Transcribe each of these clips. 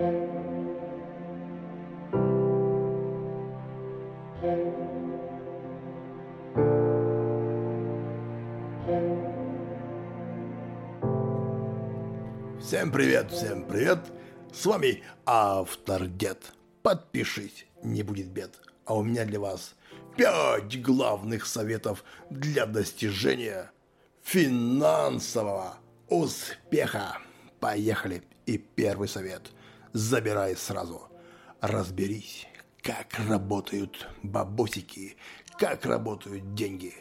Всем привет, всем привет! С вами Автордед. Подпишись, не будет бед. А у меня для вас пять главных советов для достижения финансового успеха. Поехали! И первый совет. Забирай сразу. Разберись, как работают бабосики, как работают деньги.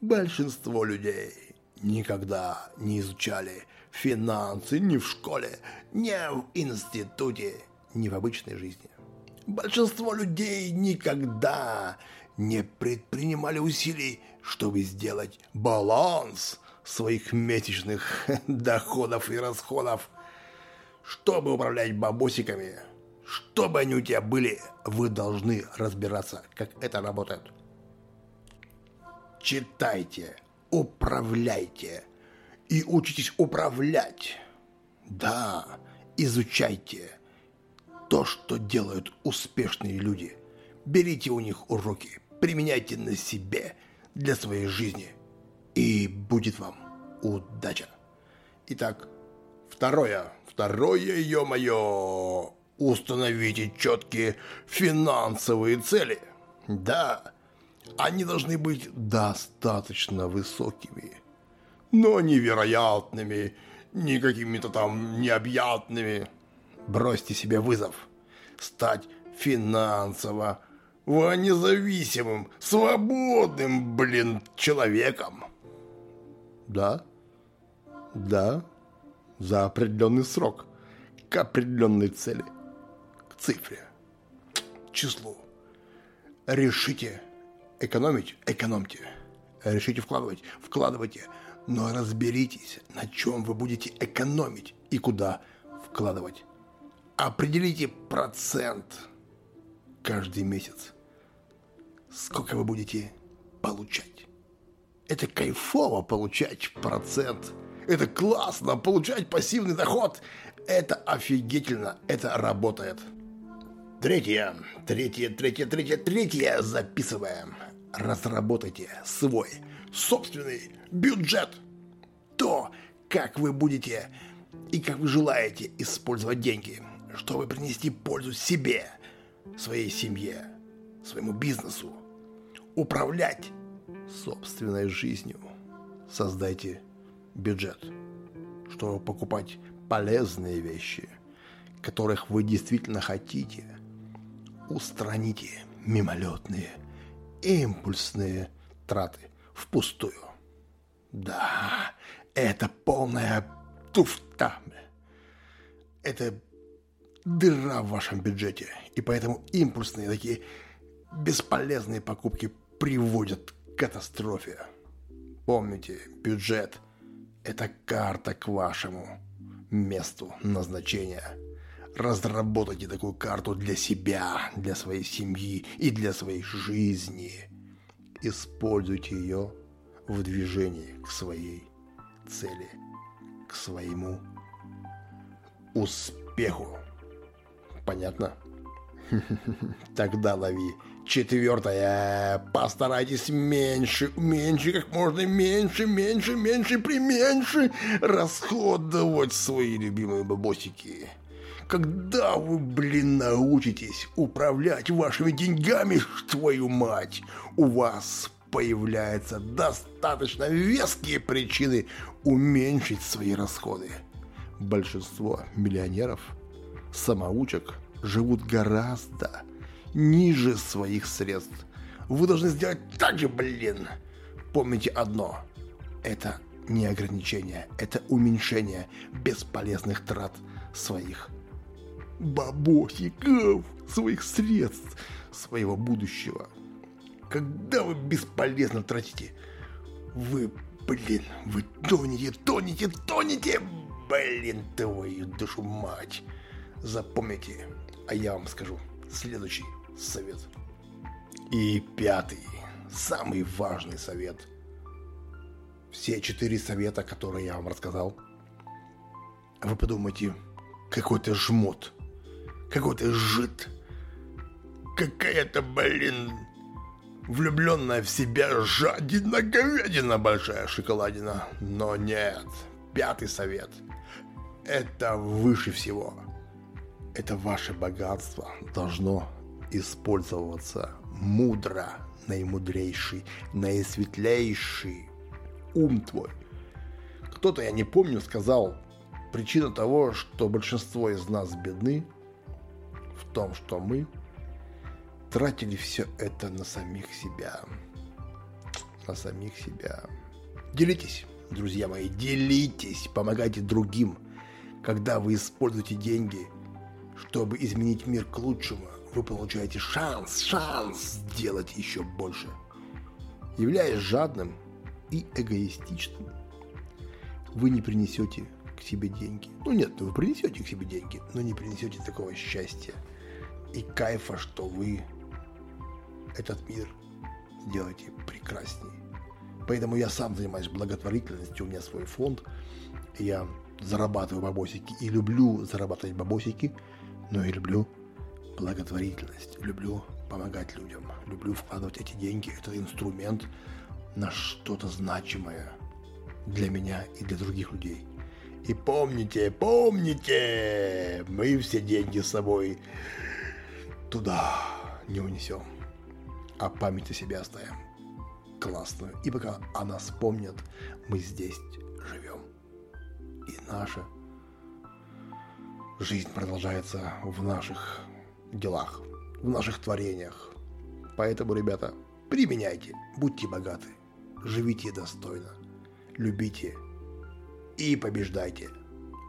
Большинство людей никогда не изучали финансы ни в школе, ни в институте, ни в обычной жизни. Большинство людей никогда не предпринимали усилий, чтобы сделать баланс своих месячных доходов и расходов. Чтобы управлять бабосиками, чтобы они у тебя были, вы должны разбираться, как это работает. Читайте, управляйте и учитесь управлять. Да, изучайте то, что делают успешные люди. Берите у них уроки, применяйте на себе для своей жизни, и будет вам удача. Итак, второе, второе, ё-моё, установите четкие финансовые цели. Да, они должны быть достаточно высокими, но невероятными, не какими-то там необъятными. Бросьте себе вызов. Стать финансово независимым, свободным, блин, человеком. Да, да, за определенный срок, к определенной цели, к цифре, числу. Решите экономить, экономьте. Решите вкладывать, вкладывайте. Но разберитесь, на чем вы будете экономить и куда вкладывать. Определите процент каждый месяц. Сколько вы будете получать. Это кайфово получать процент. Это классно получать пассивный доход. Это офигительно. Это работает. Третье, третье, третье, третье, третье записываем. Разработайте свой собственный бюджет. То, как вы будете и как вы желаете использовать деньги, чтобы принести пользу себе, своей семье, своему бизнесу, управлять собственной жизнью. Создайте бюджет, чтобы покупать полезные вещи, которых вы действительно хотите – устраните мимолетные, импульсные траты впустую. Да, это полная туфта. Это дыра в вашем бюджете. И поэтому импульсные такие бесполезные покупки приводят к катастрофе. Помните, бюджет – это карта к вашему месту назначения – разработайте такую карту для себя, для своей семьи и для своей жизни. Используйте ее в движении к своей цели, к своему успеху. Понятно? Тогда лови. Четвертое. Постарайтесь меньше, меньше, как можно меньше, меньше, меньше, применьше расходовать свои любимые бабосики. Когда вы, блин, научитесь управлять вашими деньгами, твою мать, у вас появляются достаточно веские причины уменьшить свои расходы. Большинство миллионеров, самоучек, живут гораздо ниже своих средств. Вы должны сделать так же, блин. Помните одно. Это не ограничение, это уменьшение бесполезных трат своих бабосиков, своих средств, своего будущего. Когда вы бесполезно тратите, вы, блин, вы тонете, тонете, тонете, блин, твою душу мать. Запомните, а я вам скажу следующий совет. И пятый, самый важный совет. Все четыре совета, которые я вам рассказал, вы подумайте, какой-то жмот – какой-то жид, какая-то, блин, влюбленная в себя жадина, говядина большая шоколадина. Но нет, пятый совет. Это выше всего. Это ваше богатство должно использоваться мудро, наимудрейший, наисветлейший ум твой. Кто-то, я не помню, сказал, причина того, что большинство из нас бедны, в том, что мы тратили все это на самих себя. На самих себя. Делитесь, друзья мои, делитесь, помогайте другим. Когда вы используете деньги, чтобы изменить мир к лучшему, вы получаете шанс, шанс сделать еще больше. Являясь жадным и эгоистичным, вы не принесете к себе деньги. Ну нет, вы принесете к себе деньги, но не принесете такого счастья и кайфа, что вы этот мир делаете прекраснее. Поэтому я сам занимаюсь благотворительностью, у меня свой фонд, я зарабатываю бабосики и люблю зарабатывать бабосики, но и люблю благотворительность, люблю помогать людям, люблю вкладывать эти деньги, этот инструмент на что-то значимое для меня и для других людей. И помните, помните, мы все деньги с собой туда не унесем, а память о себе оставим классную. И пока о нас помнят, мы здесь живем. И наша жизнь продолжается в наших делах, в наших творениях. Поэтому, ребята, применяйте, будьте богаты, живите достойно, любите и побеждайте.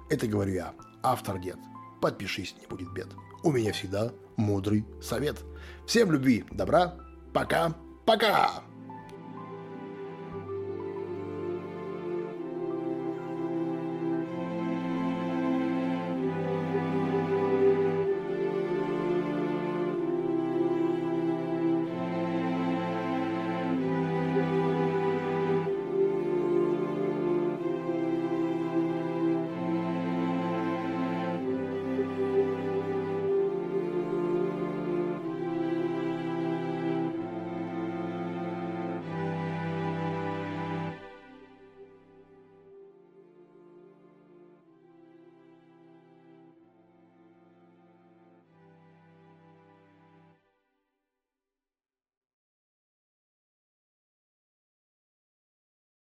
Это говорю я, автор дед. Подпишись, не будет бед. У меня всегда мудрый совет. Всем любви, добра, пока, пока!